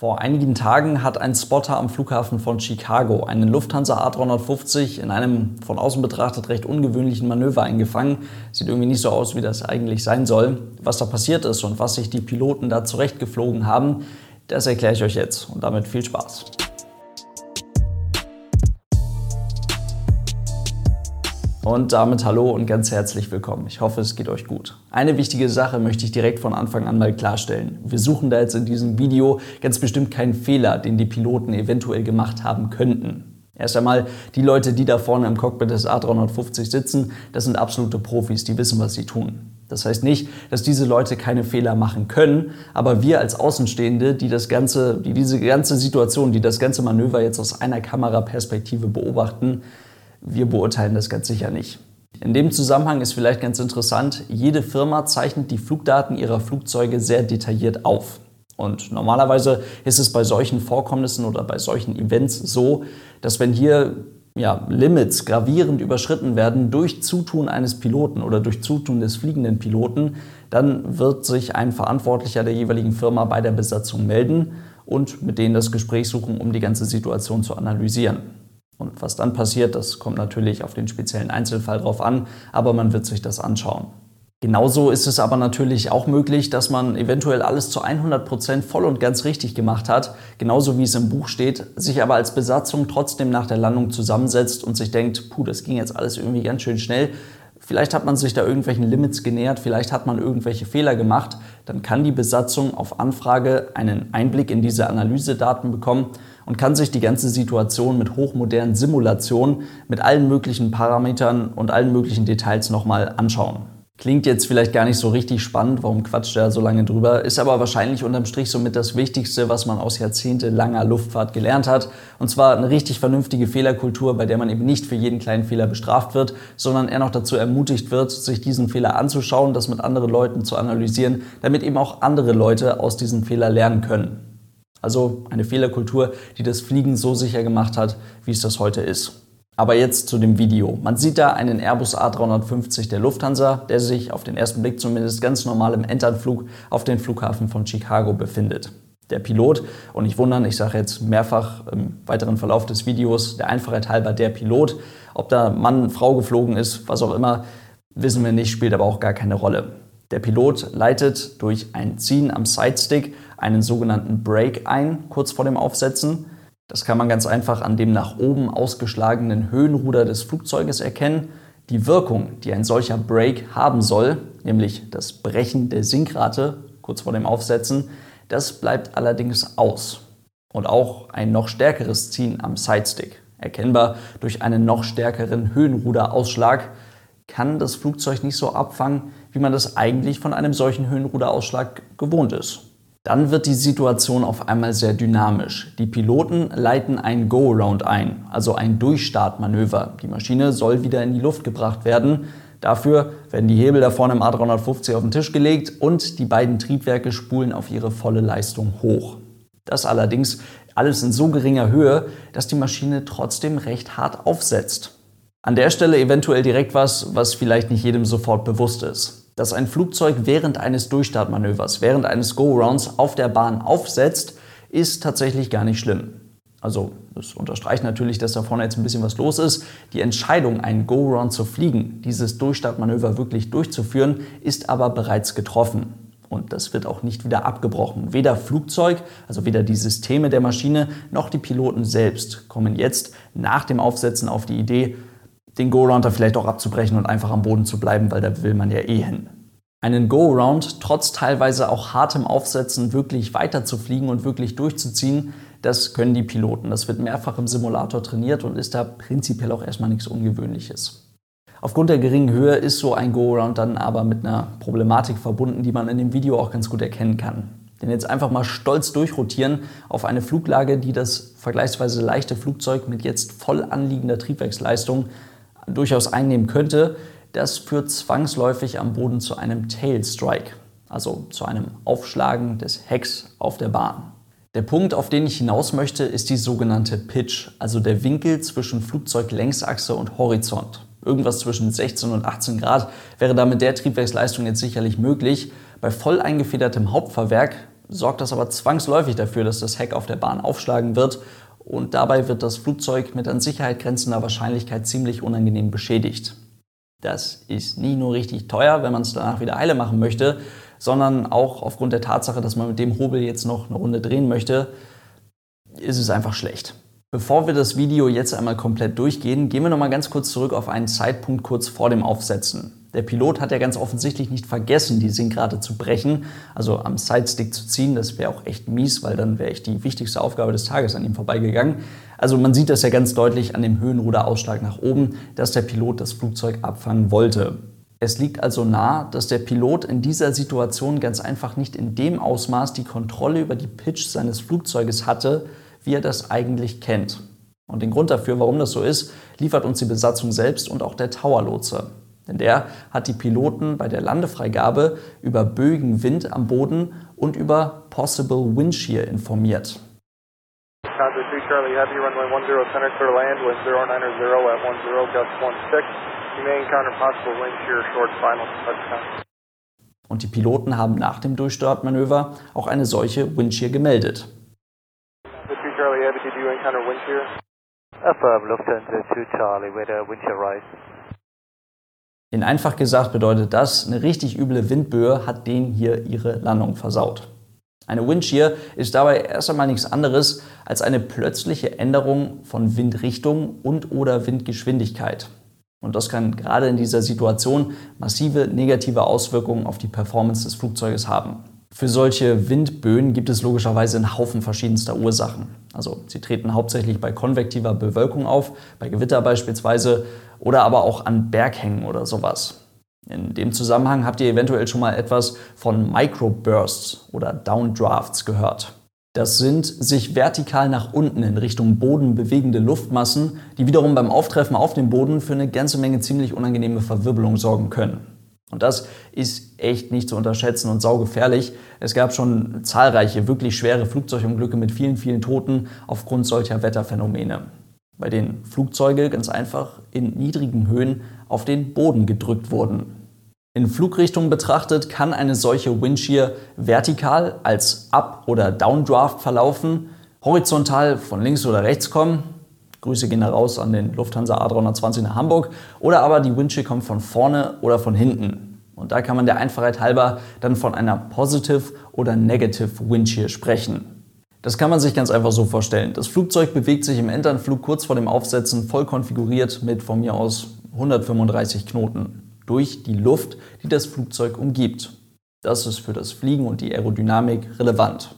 Vor einigen Tagen hat ein Spotter am Flughafen von Chicago einen Lufthansa A350 in einem von außen betrachtet recht ungewöhnlichen Manöver eingefangen. Sieht irgendwie nicht so aus, wie das eigentlich sein soll. Was da passiert ist und was sich die Piloten da zurechtgeflogen haben, das erkläre ich euch jetzt. Und damit viel Spaß. Und damit hallo und ganz herzlich willkommen. Ich hoffe, es geht euch gut. Eine wichtige Sache möchte ich direkt von Anfang an mal klarstellen. Wir suchen da jetzt in diesem Video ganz bestimmt keinen Fehler, den die Piloten eventuell gemacht haben könnten. Erst einmal, die Leute, die da vorne im Cockpit des A350 sitzen, das sind absolute Profis, die wissen, was sie tun. Das heißt nicht, dass diese Leute keine Fehler machen können, aber wir als Außenstehende, die das ganze, die diese ganze Situation, die das ganze Manöver jetzt aus einer Kameraperspektive beobachten, wir beurteilen das ganz sicher nicht. In dem Zusammenhang ist vielleicht ganz interessant, jede Firma zeichnet die Flugdaten ihrer Flugzeuge sehr detailliert auf. Und normalerweise ist es bei solchen Vorkommnissen oder bei solchen Events so, dass wenn hier ja, Limits gravierend überschritten werden durch Zutun eines Piloten oder durch Zutun des fliegenden Piloten, dann wird sich ein Verantwortlicher der jeweiligen Firma bei der Besatzung melden und mit denen das Gespräch suchen, um die ganze Situation zu analysieren. Und was dann passiert, das kommt natürlich auf den speziellen Einzelfall drauf an, aber man wird sich das anschauen. Genauso ist es aber natürlich auch möglich, dass man eventuell alles zu 100 Prozent voll und ganz richtig gemacht hat, genauso wie es im Buch steht, sich aber als Besatzung trotzdem nach der Landung zusammensetzt und sich denkt, puh, das ging jetzt alles irgendwie ganz schön schnell. Vielleicht hat man sich da irgendwelchen Limits genähert, vielleicht hat man irgendwelche Fehler gemacht. Dann kann die Besatzung auf Anfrage einen Einblick in diese Analysedaten bekommen und kann sich die ganze Situation mit hochmodernen Simulationen, mit allen möglichen Parametern und allen möglichen Details nochmal anschauen. Klingt jetzt vielleicht gar nicht so richtig spannend, warum quatscht er so lange drüber, ist aber wahrscheinlich unterm Strich somit das Wichtigste, was man aus jahrzehntelanger Luftfahrt gelernt hat. Und zwar eine richtig vernünftige Fehlerkultur, bei der man eben nicht für jeden kleinen Fehler bestraft wird, sondern eher noch dazu ermutigt wird, sich diesen Fehler anzuschauen, das mit anderen Leuten zu analysieren, damit eben auch andere Leute aus diesem Fehler lernen können. Also eine Fehlerkultur, die das Fliegen so sicher gemacht hat, wie es das heute ist. Aber jetzt zu dem Video. Man sieht da einen Airbus A350 der Lufthansa, der sich auf den ersten Blick zumindest ganz normal im Endanflug auf den Flughafen von Chicago befindet. Der Pilot, und nicht wundern, ich sage jetzt mehrfach im weiteren Verlauf des Videos, der Einfachheit halber der Pilot, ob da Mann, Frau geflogen ist, was auch immer, wissen wir nicht, spielt aber auch gar keine Rolle. Der Pilot leitet durch ein Ziehen am Sidestick einen sogenannten Break ein, kurz vor dem Aufsetzen. Das kann man ganz einfach an dem nach oben ausgeschlagenen Höhenruder des Flugzeuges erkennen. Die Wirkung, die ein solcher Break haben soll, nämlich das Brechen der Sinkrate kurz vor dem Aufsetzen, das bleibt allerdings aus. Und auch ein noch stärkeres Ziehen am Sidestick, erkennbar durch einen noch stärkeren Höhenruderausschlag, kann das Flugzeug nicht so abfangen, wie man das eigentlich von einem solchen Höhenruderausschlag gewohnt ist. Dann wird die Situation auf einmal sehr dynamisch. Die Piloten leiten ein Go-Around ein, also ein Durchstartmanöver. Die Maschine soll wieder in die Luft gebracht werden. Dafür werden die Hebel da vorne im A350 auf den Tisch gelegt und die beiden Triebwerke spulen auf ihre volle Leistung hoch. Das allerdings alles in so geringer Höhe, dass die Maschine trotzdem recht hart aufsetzt. An der Stelle eventuell direkt was, was vielleicht nicht jedem sofort bewusst ist dass ein Flugzeug während eines Durchstartmanövers, während eines Go-Rounds auf der Bahn aufsetzt, ist tatsächlich gar nicht schlimm. Also das unterstreicht natürlich, dass da vorne jetzt ein bisschen was los ist. Die Entscheidung, einen Go-Round zu fliegen, dieses Durchstartmanöver wirklich durchzuführen, ist aber bereits getroffen. Und das wird auch nicht wieder abgebrochen. Weder Flugzeug, also weder die Systeme der Maschine, noch die Piloten selbst kommen jetzt nach dem Aufsetzen auf die Idee, den Go-Round vielleicht auch abzubrechen und einfach am Boden zu bleiben, weil da will man ja eh hin. Einen Go-Round trotz teilweise auch hartem Aufsetzen wirklich weiter zu fliegen und wirklich durchzuziehen, das können die Piloten. Das wird mehrfach im Simulator trainiert und ist da prinzipiell auch erstmal nichts Ungewöhnliches. Aufgrund der geringen Höhe ist so ein Go-Around dann aber mit einer Problematik verbunden, die man in dem Video auch ganz gut erkennen kann. Denn jetzt einfach mal stolz durchrotieren auf eine Fluglage, die das vergleichsweise leichte Flugzeug mit jetzt voll anliegender Triebwerksleistung durchaus einnehmen könnte, das führt zwangsläufig am Boden zu einem Tail Strike, also zu einem Aufschlagen des Hecks auf der Bahn. Der Punkt, auf den ich hinaus möchte, ist die sogenannte Pitch, also der Winkel zwischen Flugzeuglängsachse und Horizont. Irgendwas zwischen 16 und 18 Grad wäre damit der Triebwerksleistung jetzt sicherlich möglich. Bei voll eingefedertem Hauptfahrwerk sorgt das aber zwangsläufig dafür, dass das Heck auf der Bahn aufschlagen wird und dabei wird das Flugzeug mit an Sicherheit grenzender Wahrscheinlichkeit ziemlich unangenehm beschädigt. Das ist nie nur richtig teuer, wenn man es danach wieder heile machen möchte, sondern auch aufgrund der Tatsache, dass man mit dem Hobel jetzt noch eine Runde drehen möchte, ist es einfach schlecht. Bevor wir das Video jetzt einmal komplett durchgehen, gehen wir noch mal ganz kurz zurück auf einen Zeitpunkt kurz vor dem Aufsetzen. Der Pilot hat ja ganz offensichtlich nicht vergessen, die Sinkrate zu brechen, also am Sidestick zu ziehen. Das wäre auch echt mies, weil dann wäre echt die wichtigste Aufgabe des Tages an ihm vorbeigegangen. Also man sieht das ja ganz deutlich an dem Höhenruderausschlag nach oben, dass der Pilot das Flugzeug abfangen wollte. Es liegt also nah, dass der Pilot in dieser Situation ganz einfach nicht in dem Ausmaß die Kontrolle über die Pitch seines Flugzeuges hatte, wie er das eigentlich kennt. Und den Grund dafür, warum das so ist, liefert uns die Besatzung selbst und auch der Towerlotse. Denn der hat die Piloten bei der Landefreigabe über Bögen Wind am Boden und über Possible Wind Shear informiert. Und die Piloten haben nach dem Durchstartmanöver auch eine solche Windshear gemeldet. Charlie, did you encounter wind shear? Affirm, Lufthansa 2 Charlie with a wind shear rise. In einfach gesagt bedeutet das, eine richtig üble Windböe hat denen hier ihre Landung versaut. Eine Windshear ist dabei erst einmal nichts anderes als eine plötzliche Änderung von Windrichtung und oder Windgeschwindigkeit. Und das kann gerade in dieser Situation massive negative Auswirkungen auf die Performance des Flugzeuges haben. Für solche Windböen gibt es logischerweise einen Haufen verschiedenster Ursachen. Also sie treten hauptsächlich bei konvektiver Bewölkung auf, bei Gewitter beispielsweise oder aber auch an Berghängen oder sowas. In dem Zusammenhang habt ihr eventuell schon mal etwas von Microbursts oder Downdrafts gehört. Das sind sich vertikal nach unten in Richtung Boden bewegende Luftmassen, die wiederum beim Auftreffen auf dem Boden für eine ganze Menge ziemlich unangenehme Verwirbelung sorgen können. Und das ist echt nicht zu unterschätzen und saugefährlich. Es gab schon zahlreiche wirklich schwere Flugzeugunglücke mit vielen, vielen Toten aufgrund solcher Wetterphänomene, bei denen Flugzeuge ganz einfach in niedrigen Höhen auf den Boden gedrückt wurden. In Flugrichtung betrachtet kann eine solche Windshear vertikal als Up- oder Downdraft verlaufen, horizontal von links oder rechts kommen. Grüße gehen da raus an den Lufthansa A320 nach Hamburg. Oder aber die Windshear kommt von vorne oder von hinten. Und da kann man der Einfachheit halber dann von einer Positive oder Negative Windshear sprechen. Das kann man sich ganz einfach so vorstellen. Das Flugzeug bewegt sich im Enternflug kurz vor dem Aufsetzen voll konfiguriert mit von mir aus 135 Knoten durch die Luft, die das Flugzeug umgibt. Das ist für das Fliegen und die Aerodynamik relevant.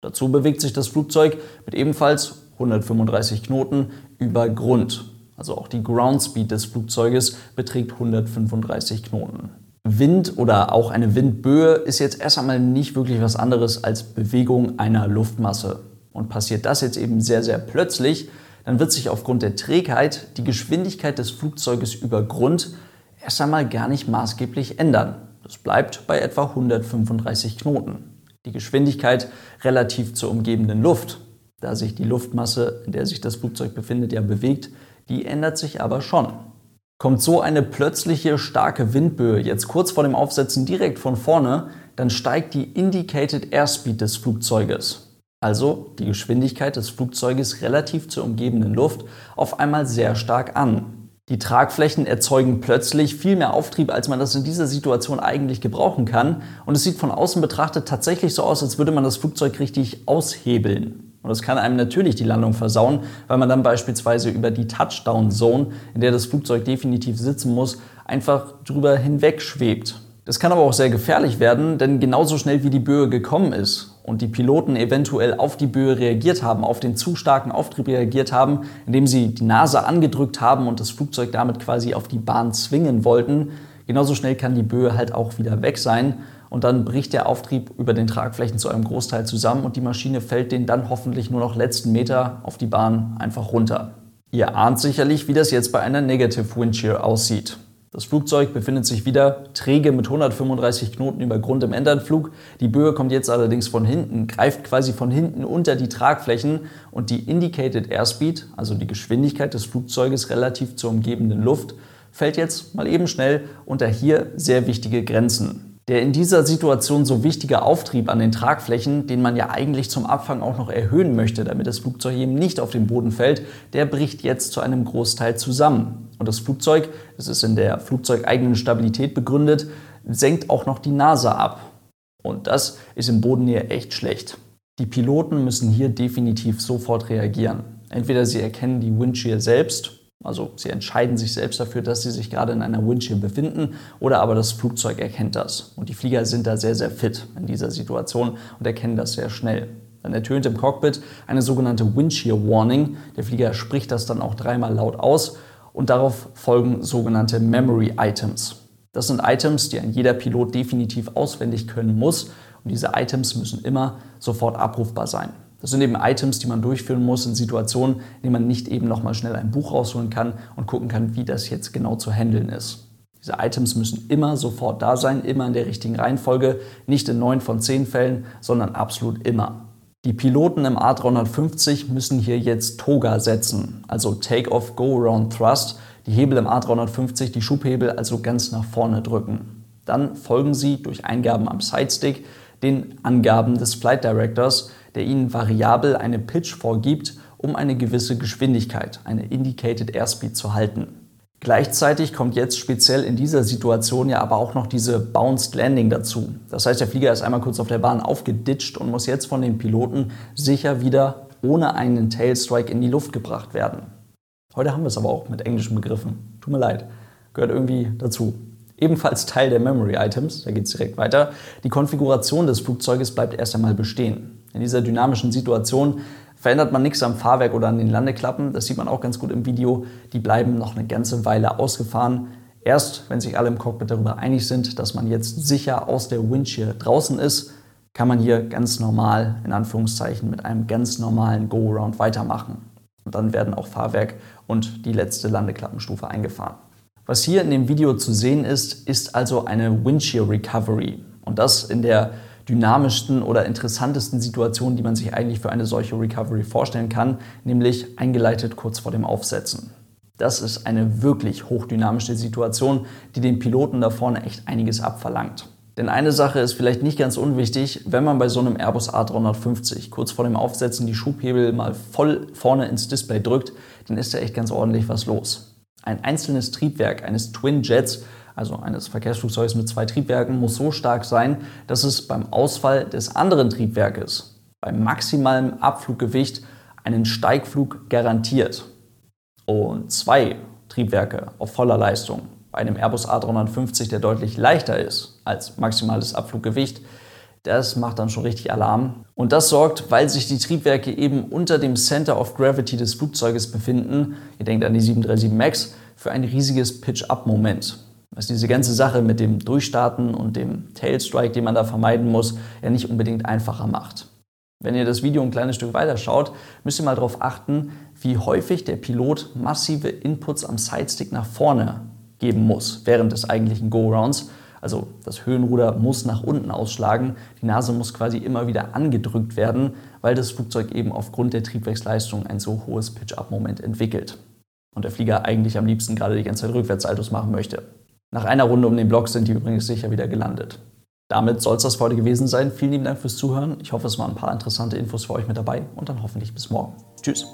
Dazu bewegt sich das Flugzeug mit ebenfalls 135 Knoten über Grund. Also auch die Ground Speed des Flugzeuges beträgt 135 Knoten. Wind oder auch eine Windböe ist jetzt erst einmal nicht wirklich was anderes als Bewegung einer Luftmasse. Und passiert das jetzt eben sehr, sehr plötzlich, dann wird sich aufgrund der Trägheit die Geschwindigkeit des Flugzeuges über Grund erst einmal gar nicht maßgeblich ändern. Das bleibt bei etwa 135 Knoten. Die Geschwindigkeit relativ zur umgebenden Luft, da sich die Luftmasse, in der sich das Flugzeug befindet, ja bewegt, die ändert sich aber schon. Kommt so eine plötzliche starke Windböe jetzt kurz vor dem Aufsetzen direkt von vorne, dann steigt die Indicated Airspeed des Flugzeuges, also die Geschwindigkeit des Flugzeuges relativ zur umgebenden Luft, auf einmal sehr stark an. Die Tragflächen erzeugen plötzlich viel mehr Auftrieb, als man das in dieser Situation eigentlich gebrauchen kann. Und es sieht von außen betrachtet tatsächlich so aus, als würde man das Flugzeug richtig aushebeln. Und das kann einem natürlich die Landung versauen, weil man dann beispielsweise über die Touchdown-Zone, in der das Flugzeug definitiv sitzen muss, einfach drüber hinweg schwebt. Das kann aber auch sehr gefährlich werden, denn genauso schnell wie die Böe gekommen ist und die Piloten eventuell auf die Böe reagiert haben, auf den zu starken Auftrieb reagiert haben, indem sie die Nase angedrückt haben und das Flugzeug damit quasi auf die Bahn zwingen wollten, genauso schnell kann die Böe halt auch wieder weg sein und dann bricht der Auftrieb über den Tragflächen zu einem Großteil zusammen und die Maschine fällt den dann hoffentlich nur noch letzten Meter auf die Bahn einfach runter. Ihr ahnt sicherlich, wie das jetzt bei einer Negative Wind Shear aussieht. Das Flugzeug befindet sich wieder träge mit 135 Knoten über Grund im Endanflug. Die Böe kommt jetzt allerdings von hinten, greift quasi von hinten unter die Tragflächen und die Indicated Airspeed, also die Geschwindigkeit des Flugzeuges relativ zur umgebenden Luft, fällt jetzt mal eben schnell unter hier sehr wichtige Grenzen. Der in dieser Situation so wichtige Auftrieb an den Tragflächen, den man ja eigentlich zum Abfang auch noch erhöhen möchte, damit das Flugzeug eben nicht auf den Boden fällt, der bricht jetzt zu einem Großteil zusammen. Und das Flugzeug, das ist in der flugzeugeigenen Stabilität begründet, senkt auch noch die Nase ab. Und das ist im Bodennähe echt schlecht. Die Piloten müssen hier definitiv sofort reagieren. Entweder sie erkennen die Windshear selbst also sie entscheiden sich selbst dafür, dass sie sich gerade in einer Windshield befinden oder aber das Flugzeug erkennt das. Und die Flieger sind da sehr, sehr fit in dieser Situation und erkennen das sehr schnell. Dann ertönt im Cockpit eine sogenannte Windshear Warning. Der Flieger spricht das dann auch dreimal laut aus und darauf folgen sogenannte Memory Items. Das sind Items, die ein jeder Pilot definitiv auswendig können muss und diese Items müssen immer sofort abrufbar sein. Das sind eben Items, die man durchführen muss in Situationen, in denen man nicht eben nochmal schnell ein Buch rausholen kann und gucken kann, wie das jetzt genau zu handeln ist. Diese Items müssen immer sofort da sein, immer in der richtigen Reihenfolge, nicht in neun von zehn Fällen, sondern absolut immer. Die Piloten im A350 müssen hier jetzt TOGA setzen, also Take-Off Go-Around Thrust, die Hebel im A350, die Schubhebel also ganz nach vorne drücken. Dann folgen sie durch Eingaben am Sidestick den Angaben des Flight Directors, der Ihnen variabel eine Pitch vorgibt, um eine gewisse Geschwindigkeit, eine Indicated Airspeed zu halten. Gleichzeitig kommt jetzt speziell in dieser Situation ja aber auch noch diese Bounced Landing dazu. Das heißt, der Flieger ist einmal kurz auf der Bahn aufgeditscht und muss jetzt von den Piloten sicher wieder ohne einen Tailstrike in die Luft gebracht werden. Heute haben wir es aber auch mit englischen Begriffen. Tut mir leid, gehört irgendwie dazu. Ebenfalls Teil der Memory Items, da geht es direkt weiter. Die Konfiguration des Flugzeuges bleibt erst einmal bestehen. In dieser dynamischen Situation verändert man nichts am Fahrwerk oder an den Landeklappen. Das sieht man auch ganz gut im Video. Die bleiben noch eine ganze Weile ausgefahren. Erst wenn sich alle im Cockpit darüber einig sind, dass man jetzt sicher aus der Windshield draußen ist, kann man hier ganz normal, in Anführungszeichen, mit einem ganz normalen Go-Around weitermachen. Und dann werden auch Fahrwerk und die letzte Landeklappenstufe eingefahren. Was hier in dem Video zu sehen ist, ist also eine Windshield Recovery. Und das in der dynamischsten oder interessantesten Situationen, die man sich eigentlich für eine solche Recovery vorstellen kann, nämlich eingeleitet kurz vor dem Aufsetzen. Das ist eine wirklich hochdynamische Situation, die den Piloten da vorne echt einiges abverlangt. Denn eine Sache ist vielleicht nicht ganz unwichtig, wenn man bei so einem Airbus A350 kurz vor dem Aufsetzen die Schubhebel mal voll vorne ins Display drückt, dann ist da echt ganz ordentlich was los. Ein einzelnes Triebwerk eines Twin Jets also eines Verkehrsflugzeugs mit zwei Triebwerken, muss so stark sein, dass es beim Ausfall des anderen Triebwerkes beim maximalen Abfluggewicht einen Steigflug garantiert. Und zwei Triebwerke auf voller Leistung bei einem Airbus A350, der deutlich leichter ist als maximales Abfluggewicht, das macht dann schon richtig Alarm. Und das sorgt, weil sich die Triebwerke eben unter dem Center of Gravity des Flugzeuges befinden, ihr denkt an die 737 MAX, für ein riesiges Pitch-Up-Moment was diese ganze Sache mit dem Durchstarten und dem Tailstrike, den man da vermeiden muss, ja nicht unbedingt einfacher macht. Wenn ihr das Video ein kleines Stück weiter schaut, müsst ihr mal darauf achten, wie häufig der Pilot massive Inputs am Sidestick nach vorne geben muss während des eigentlichen Go-Rounds. Also das Höhenruder muss nach unten ausschlagen, die Nase muss quasi immer wieder angedrückt werden, weil das Flugzeug eben aufgrund der Triebwerksleistung ein so hohes Pitch-Up-Moment entwickelt. Und der Flieger eigentlich am liebsten gerade die ganze Zeit Rückwärtsaltos machen möchte. Nach einer Runde um den Block sind die übrigens sicher wieder gelandet. Damit soll es das für heute gewesen sein. Vielen lieben Dank fürs Zuhören. Ich hoffe, es waren ein paar interessante Infos für euch mit dabei und dann hoffentlich bis morgen. Tschüss.